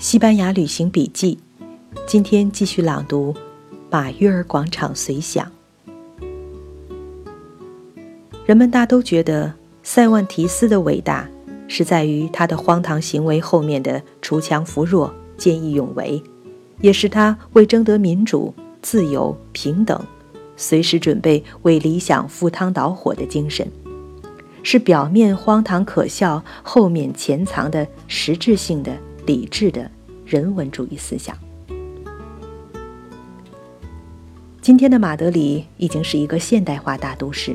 西班牙旅行笔记，今天继续朗读《马约尔广场随想》。人们大都觉得塞万提斯的伟大是在于他的荒唐行为后面的锄强扶弱、见义勇为，也是他为争得民主、自由、平等，随时准备为理想赴汤蹈火的精神，是表面荒唐可笑，后面潜藏的实质性的。理智的人文主义思想。今天的马德里已经是一个现代化大都市，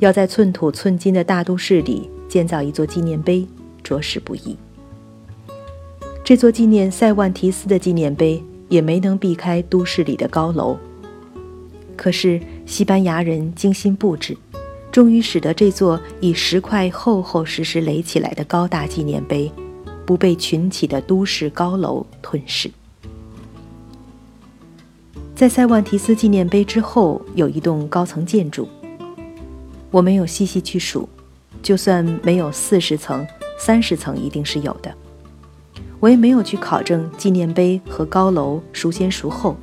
要在寸土寸金的大都市里建造一座纪念碑，着实不易。这座纪念塞万提斯的纪念碑也没能避开都市里的高楼。可是西班牙人精心布置，终于使得这座以石块厚厚实实垒起来的高大纪念碑。不被群起的都市高楼吞噬。在塞万提斯纪念碑之后有一栋高层建筑，我没有细细去数，就算没有四十层、三十层，一定是有的。我也没有去考证纪念碑和高楼孰先孰后，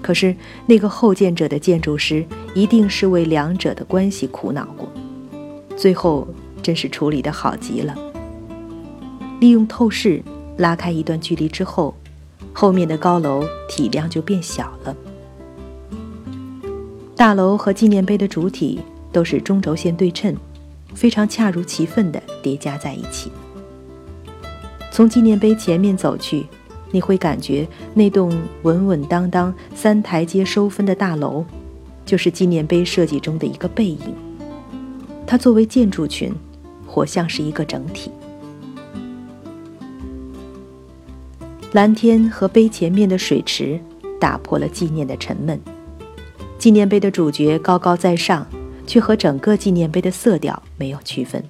可是那个后建者的建筑师一定是为两者的关系苦恼过，最后真是处理的好极了。利用透视拉开一段距离之后，后面的高楼体量就变小了。大楼和纪念碑的主体都是中轴线对称，非常恰如其分地叠加在一起。从纪念碑前面走去，你会感觉那栋稳稳当当、三台阶收分的大楼，就是纪念碑设计中的一个背影。它作为建筑群，活像是一个整体。蓝天和碑前面的水池打破了纪念的沉闷。纪念碑的主角高高在上，却和整个纪念碑的色调没有区分。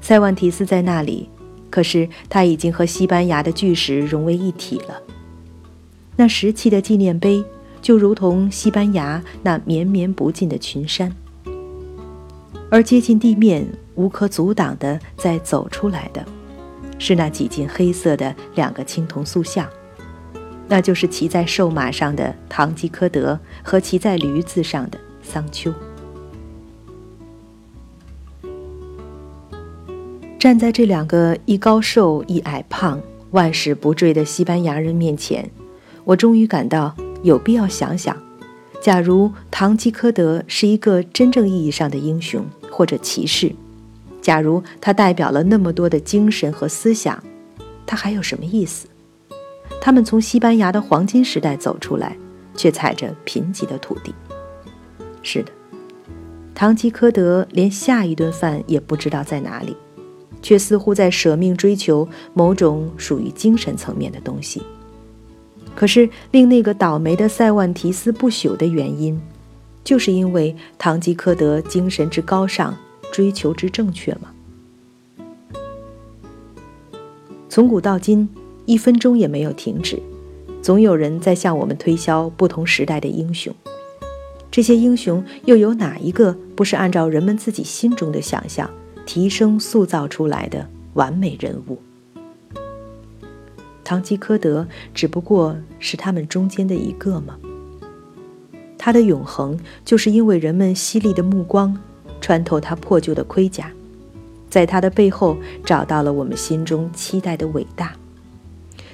塞万提斯在那里，可是他已经和西班牙的巨石融为一体了。那石砌的纪念碑就如同西班牙那绵绵不尽的群山，而接近地面、无可阻挡的在走出来的。是那几近黑色的两个青铜塑像，那就是骑在瘦马上的堂吉诃德和骑在驴子上的桑丘。站在这两个一高瘦一矮胖、万事不坠的西班牙人面前，我终于感到有必要想想：假如堂吉诃德是一个真正意义上的英雄或者骑士。假如他代表了那么多的精神和思想，他还有什么意思？他们从西班牙的黄金时代走出来，却踩着贫瘠的土地。是的，堂吉诃德连下一顿饭也不知道在哪里，却似乎在舍命追求某种属于精神层面的东西。可是令那个倒霉的塞万提斯不朽的原因，就是因为堂吉诃德精神之高尚。追求之正确吗？从古到今，一分钟也没有停止，总有人在向我们推销不同时代的英雄。这些英雄又有哪一个不是按照人们自己心中的想象提升塑造出来的完美人物？堂吉诃德只不过是他们中间的一个吗？他的永恒，就是因为人们犀利的目光。穿透他破旧的盔甲，在他的背后找到了我们心中期待的伟大，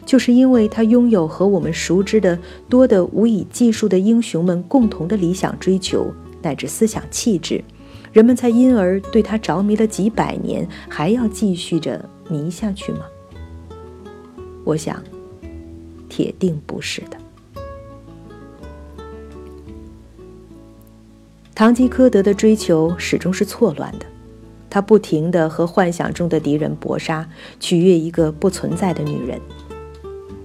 就是因为他拥有和我们熟知的多得无以计数的英雄们共同的理想追求乃至思想气质，人们才因而对他着迷了几百年，还要继续着迷下去吗？我想，铁定不是的。堂吉诃德的追求始终是错乱的，他不停地和幻想中的敌人搏杀，取悦一个不存在的女人。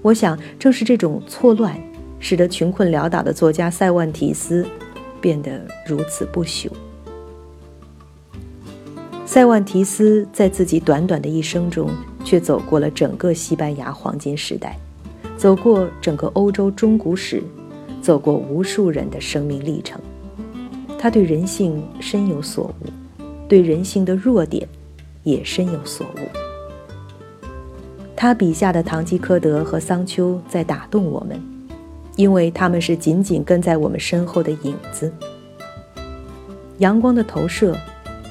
我想，正是这种错乱，使得穷困潦倒的作家塞万提斯变得如此不朽。塞万提斯在自己短短的一生中，却走过了整个西班牙黄金时代，走过整个欧洲中古史，走过无数人的生命历程。他对人性深有所悟，对人性的弱点也深有所悟。他笔下的堂吉诃德和桑丘在打动我们，因为他们是紧紧跟在我们身后的影子。阳光的投射，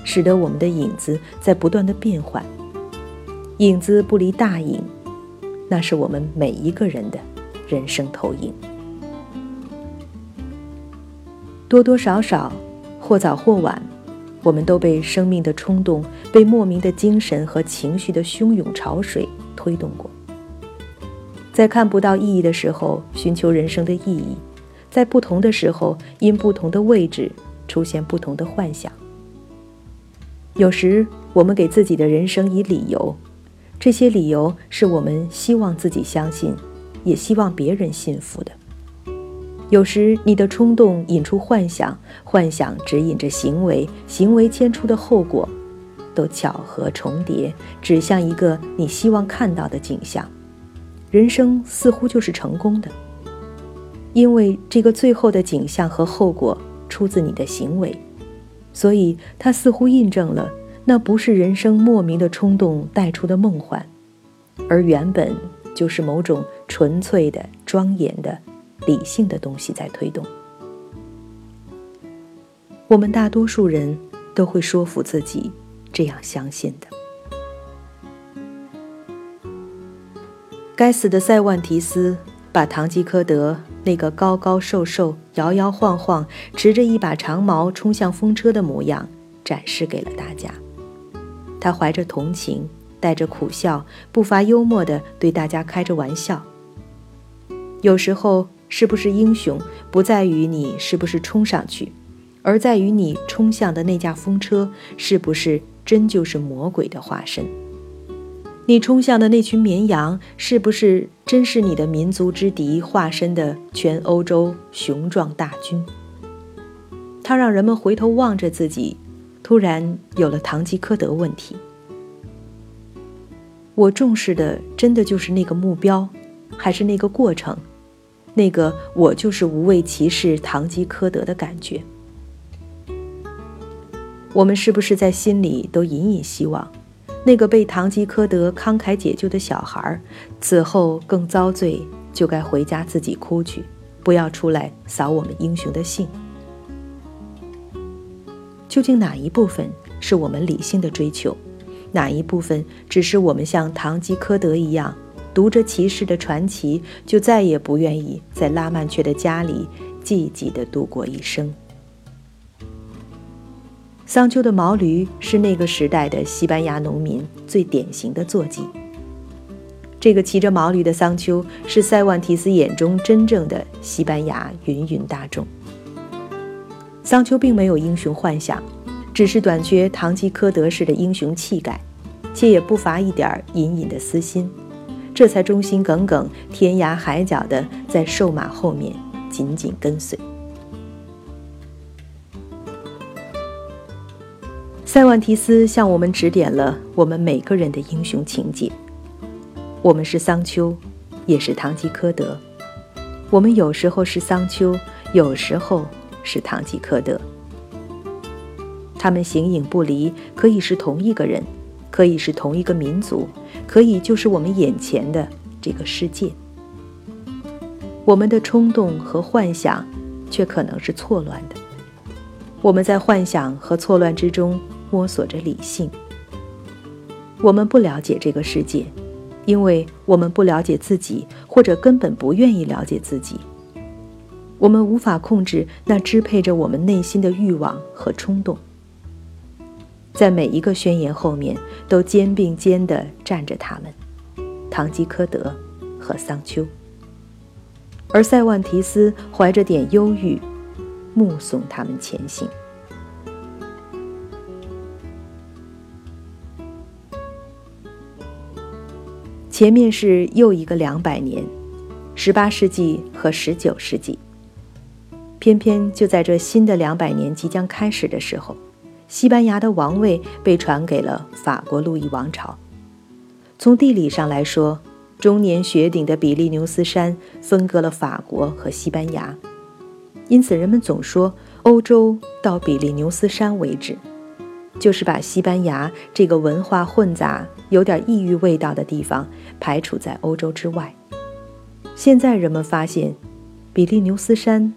使得我们的影子在不断的变换。影子不离大影，那是我们每一个人的人生投影。多多少少，或早或晚，我们都被生命的冲动，被莫名的精神和情绪的汹涌潮水推动过。在看不到意义的时候，寻求人生的意义；在不同的时候，因不同的位置。出现不同的幻想。有时我们给自己的人生以理由，这些理由是我们希望自己相信，也希望别人信服的。有时你的冲动引出幻想，幻想指引着行为，行为牵出的后果，都巧合重叠，指向一个你希望看到的景象。人生似乎就是成功的，因为这个最后的景象和后果。出自你的行为，所以它似乎印证了那不是人生莫名的冲动带出的梦幻，而原本就是某种纯粹的、庄严的、理性的东西在推动。我们大多数人都会说服自己这样相信的。该死的塞万提斯把堂吉诃德。那个高高瘦瘦、摇摇晃晃、持着一把长矛冲向风车的模样，展示给了大家。他怀着同情，带着苦笑，不乏幽默地对大家开着玩笑。有时候，是不是英雄，不在于你是不是冲上去，而在于你冲向的那架风车是不是真就是魔鬼的化身。你冲向的那群绵羊，是不是真是你的民族之敌化身的全欧洲雄壮大军？它让人们回头望着自己，突然有了堂吉诃德问题。我重视的真的就是那个目标，还是那个过程？那个我就是无畏骑士堂吉诃德的感觉？我们是不是在心里都隐隐希望？那个被堂吉诃德慷慨解救的小孩，此后更遭罪，就该回家自己哭去，不要出来扫我们英雄的兴。究竟哪一部分是我们理性的追求，哪一部分只是我们像堂吉诃德一样，读着骑士的传奇，就再也不愿意在拉曼却的家里寂寂地度过一生？桑丘的毛驴是那个时代的西班牙农民最典型的坐骑。这个骑着毛驴的桑丘是塞万提斯眼中真正的西班牙芸芸大众。桑丘并没有英雄幻想，只是短缺堂吉诃德式的英雄气概，且也不乏一点隐隐的私心，这才忠心耿耿、天涯海角地在瘦马后面紧紧跟随。塞万提斯向我们指点了我们每个人的英雄情节。我们是桑丘，也是堂吉诃德。我们有时候是桑丘，有时候是堂吉诃德。他们形影不离，可以是同一个人，可以是同一个民族，可以就是我们眼前的这个世界。我们的冲动和幻想，却可能是错乱的。我们在幻想和错乱之中。摸索着理性，我们不了解这个世界，因为我们不了解自己，或者根本不愿意了解自己。我们无法控制那支配着我们内心的欲望和冲动。在每一个宣言后面，都肩并肩地站着他们——堂吉诃德和桑丘。而塞万提斯怀着点忧郁，目送他们前行。前面是又一个两百年，十八世纪和十九世纪。偏偏就在这新的两百年即将开始的时候，西班牙的王位被传给了法国路易王朝。从地理上来说，终年雪顶的比利牛斯山分割了法国和西班牙，因此人们总说欧洲到比利牛斯山为止。就是把西班牙这个文化混杂、有点异域味道的地方排除在欧洲之外。现在人们发现，比利牛斯山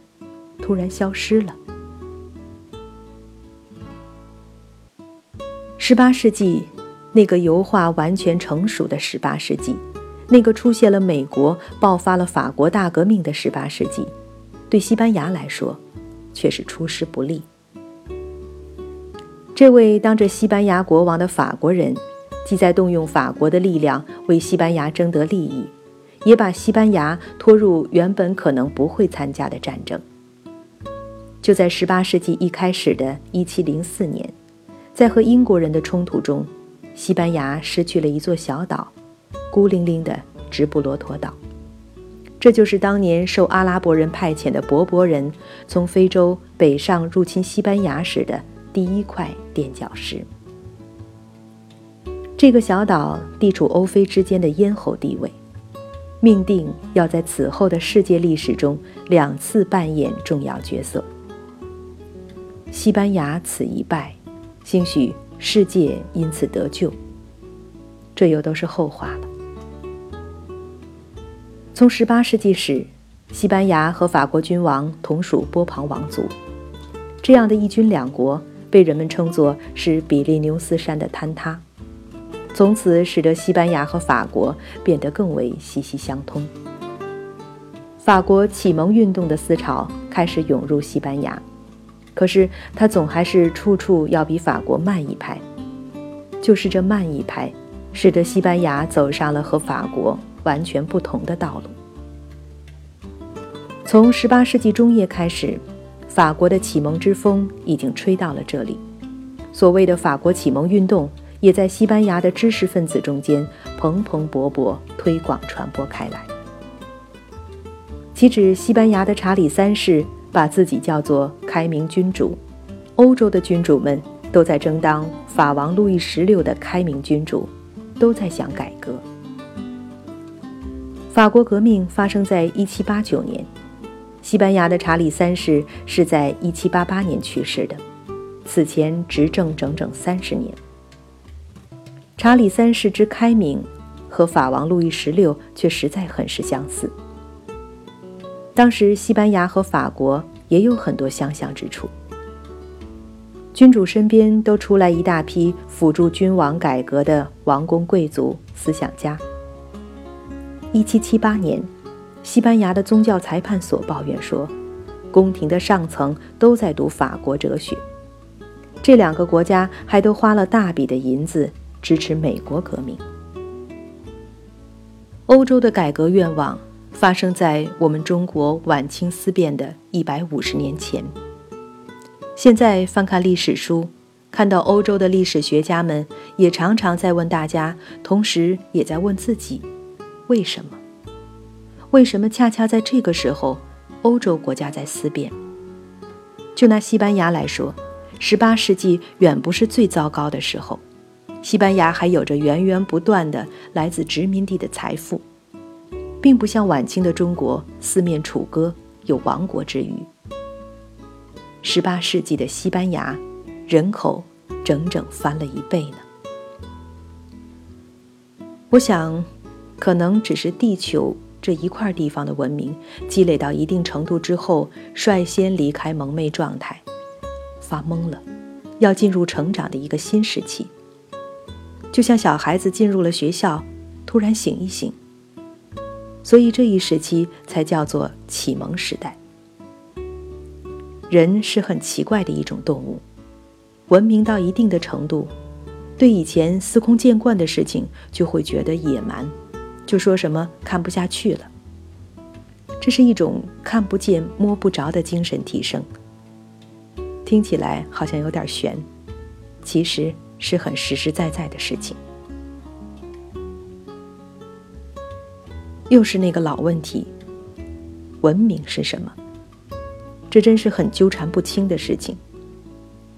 突然消失了。十八世纪，那个油画完全成熟的十八世纪，那个出现了美国、爆发了法国大革命的十八世纪，对西班牙来说，却是出师不利。这位当着西班牙国王的法国人，既在动用法国的力量为西班牙争得利益，也把西班牙拖入原本可能不会参加的战争。就在十八世纪一开始的一七零四年。在和英国人的冲突中，西班牙失去了一座小岛，孤零零的直布罗陀岛。这就是当年受阿拉伯人派遣的柏柏人从非洲北上入侵西班牙时的第一块垫脚石。这个小岛地处欧非之间的咽喉地位，命定要在此后的世界历史中两次扮演重要角色。西班牙此一败。兴许世界因此得救，这又都是后话了。从十八世纪始，西班牙和法国君王同属波旁王族，这样的一君两国被人们称作是比利牛斯山的坍塌，从此使得西班牙和法国变得更为息息相通。法国启蒙运动的思潮开始涌入西班牙。可是他总还是处处要比法国慢一拍，就是这慢一拍，使得西班牙走上了和法国完全不同的道路。从十八世纪中叶开始，法国的启蒙之风已经吹到了这里，所谓的法国启蒙运动也在西班牙的知识分子中间蓬蓬勃勃推广传播开来。岂止西班牙的查理三世？把自己叫做开明君主，欧洲的君主们都在争当法王路易十六的开明君主，都在想改革。法国革命发生在一七八九年，西班牙的查理三世是在一七八八年去世的，此前执政整整三十年。查理三世之开明，和法王路易十六却实在很是相似。当时，西班牙和法国也有很多相像之处。君主身边都出来一大批辅助君王改革的王公贵族、思想家。一七七八年，西班牙的宗教裁判所抱怨说，宫廷的上层都在读法国哲学。这两个国家还都花了大笔的银子支持美国革命。欧洲的改革愿望。发生在我们中国晚清思辨的一百五十年前。现在翻看历史书，看到欧洲的历史学家们也常常在问大家，同时也在问自己：为什么？为什么恰恰在这个时候，欧洲国家在思辨？就拿西班牙来说，十八世纪远不是最糟糕的时候，西班牙还有着源源不断的来自殖民地的财富。并不像晚清的中国四面楚歌，有亡国之虞。十八世纪的西班牙，人口整整翻了一倍呢。我想，可能只是地球这一块地方的文明积累到一定程度之后，率先离开蒙昧状态，发懵了，要进入成长的一个新时期。就像小孩子进入了学校，突然醒一醒。所以这一时期才叫做启蒙时代。人是很奇怪的一种动物，文明到一定的程度，对以前司空见惯的事情就会觉得野蛮，就说什么看不下去了。这是一种看不见摸不着的精神提升，听起来好像有点悬，其实是很实实在在的事情。又是那个老问题：文明是什么？这真是很纠缠不清的事情。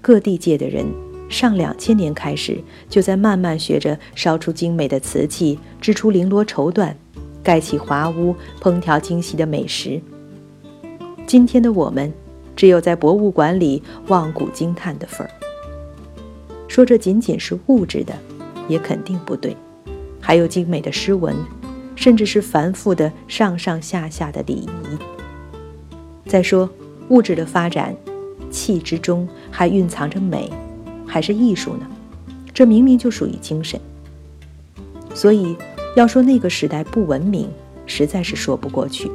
各地界的人，上两千年开始就在慢慢学着烧出精美的瓷器，织出绫罗绸缎，盖起华屋，烹调精细的美食。今天的我们，只有在博物馆里望古惊叹的份儿。说这仅仅是物质的，也肯定不对。还有精美的诗文，甚至是繁复的上上下下的礼仪。再说物质的发展，气之中还蕴藏着美，还是艺术呢？这明明就属于精神。所以要说那个时代不文明，实在是说不过去。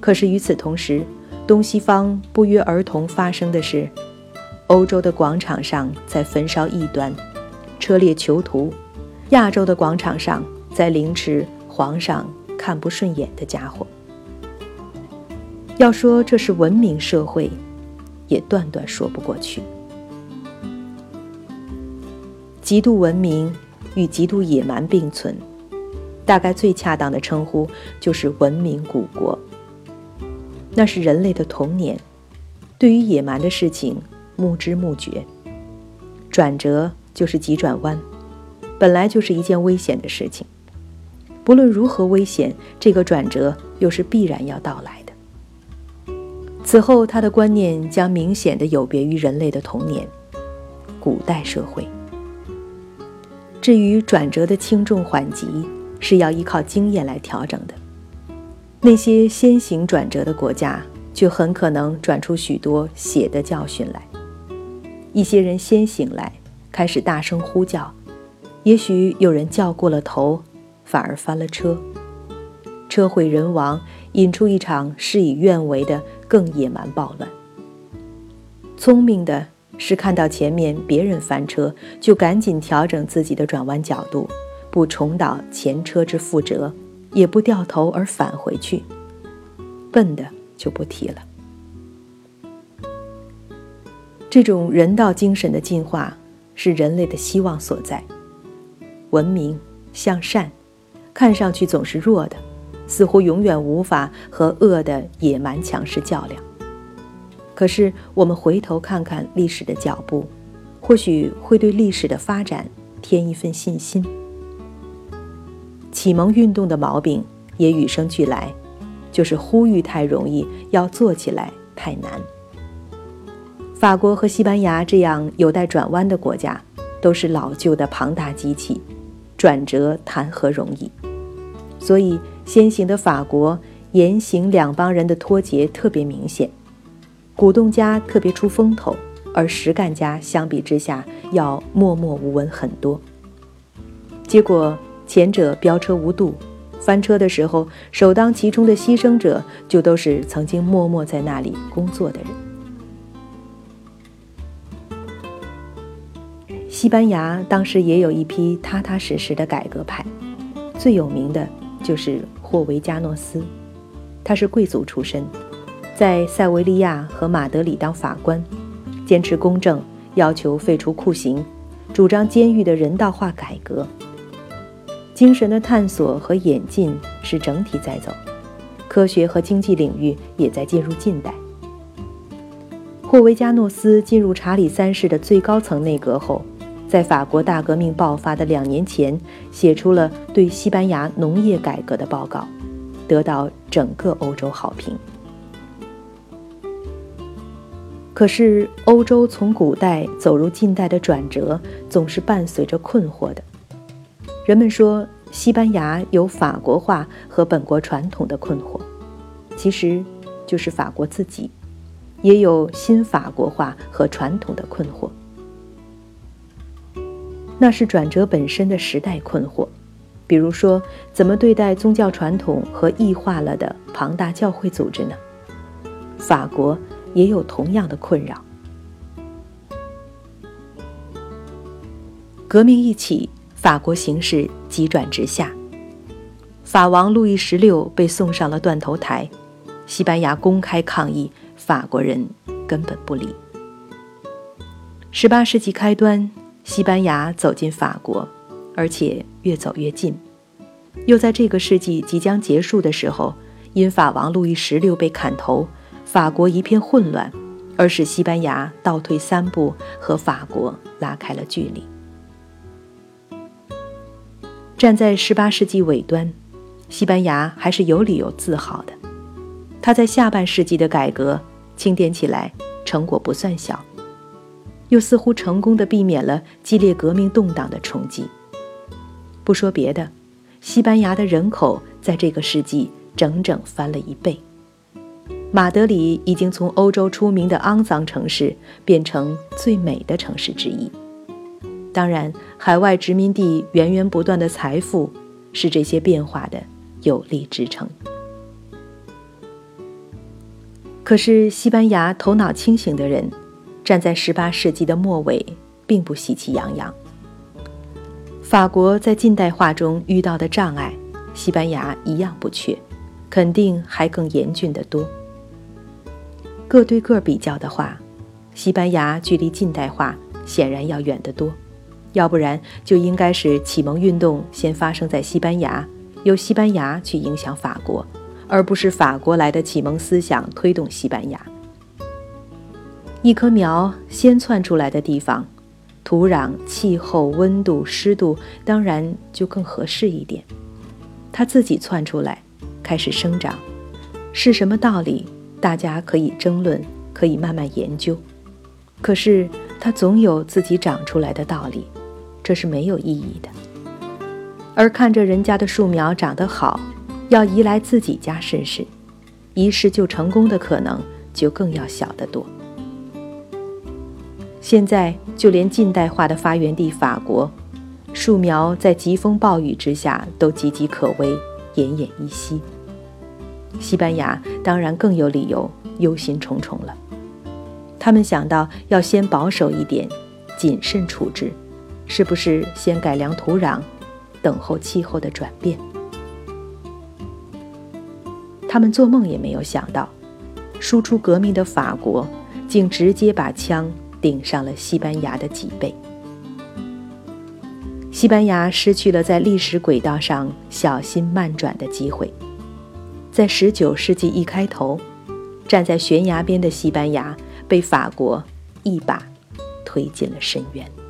可是与此同时，东西方不约而同发生的是，欧洲的广场上在焚烧异端，车裂囚徒。亚洲的广场上，在凌迟皇上看不顺眼的家伙。要说这是文明社会，也断断说不过去。极度文明与极度野蛮并存，大概最恰当的称呼就是文明古国。那是人类的童年，对于野蛮的事情目知目觉，转折就是急转弯。本来就是一件危险的事情，不论如何危险，这个转折又是必然要到来的。此后，他的观念将明显的有别于人类的童年，古代社会。至于转折的轻重缓急，是要依靠经验来调整的。那些先行转折的国家，却很可能转出许多血的教训来。一些人先醒来，开始大声呼叫。也许有人叫过了头，反而翻了车，车毁人亡，引出一场事与愿违的更野蛮暴乱。聪明的是看到前面别人翻车，就赶紧调整自己的转弯角度，不重蹈前车之覆辙，也不掉头而返回去。笨的就不提了。这种人道精神的进化，是人类的希望所在。文明向善，看上去总是弱的，似乎永远无法和恶的野蛮强势较量。可是我们回头看看历史的脚步，或许会对历史的发展添一份信心。启蒙运动的毛病也与生俱来，就是呼吁太容易，要做起来太难。法国和西班牙这样有待转弯的国家，都是老旧的庞大机器。转折谈何容易？所以先行的法国言行两帮人的脱节特别明显，鼓动家特别出风头，而实干家相比之下要默默无闻很多。结果前者飙车无度，翻车的时候首当其冲的牺牲者就都是曾经默默在那里工作的人。西班牙当时也有一批踏踏实实的改革派，最有名的就是霍维加诺斯，他是贵族出身，在塞维利亚和马德里当法官，坚持公正，要求废除酷刑，主张监狱的人道化改革。精神的探索和演进是整体在走，科学和经济领域也在进入近代。霍维加诺斯进入查理三世的最高层内阁后。在法国大革命爆发的两年前，写出了对西班牙农业改革的报告，得到整个欧洲好评。可是，欧洲从古代走入近代的转折，总是伴随着困惑的。人们说，西班牙有法国化和本国传统的困惑，其实就是法国自己也有新法国化和传统的困惑。那是转折本身的时代困惑，比如说，怎么对待宗教传统和异化了的庞大教会组织呢？法国也有同样的困扰。革命一起，法国形势急转直下，法王路易十六被送上了断头台，西班牙公开抗议，法国人根本不理。十八世纪开端。西班牙走进法国，而且越走越近。又在这个世纪即将结束的时候，因法王路易十六被砍头，法国一片混乱，而使西班牙倒退三步，和法国拉开了距离。站在十八世纪尾端，西班牙还是有理由自豪的。他在下半世纪的改革，清点起来成果不算小。又似乎成功的避免了激烈革命动荡的冲击。不说别的，西班牙的人口在这个世纪整整翻了一倍。马德里已经从欧洲出名的肮脏城市变成最美的城市之一。当然，海外殖民地源源不断的财富是这些变化的有力支撑。可是，西班牙头脑清醒的人站在18世纪的末尾，并不喜气洋洋。法国在近代化中遇到的障碍，西班牙一样不缺，肯定还更严峻得多。个对个比较的话，西班牙距离近代化显然要远得多。要不然就应该是启蒙运动先发生在西班牙，由西班牙去影响法国，而不是法国来的启蒙思想推动西班牙。一棵苗先窜出来的地方，土壤、气候、温度、湿度当然就更合适一点。它自己窜出来，开始生长，是什么道理？大家可以争论，可以慢慢研究。可是它总有自己长出来的道理。这是没有意义的，而看着人家的树苗长得好，要移来自己家试试，一试就成功的可能就更要小得多。现在就连近代化的发源地法国，树苗在疾风暴雨之下都岌岌可危、奄奄一息。西班牙当然更有理由忧心忡忡了，他们想到要先保守一点，谨慎处置。是不是先改良土壤，等候气候的转变？他们做梦也没有想到，输出革命的法国竟直接把枪顶上了西班牙的脊背。西班牙失去了在历史轨道上小心慢转的机会，在十九世纪一开头，站在悬崖边的西班牙被法国一把推进了深渊。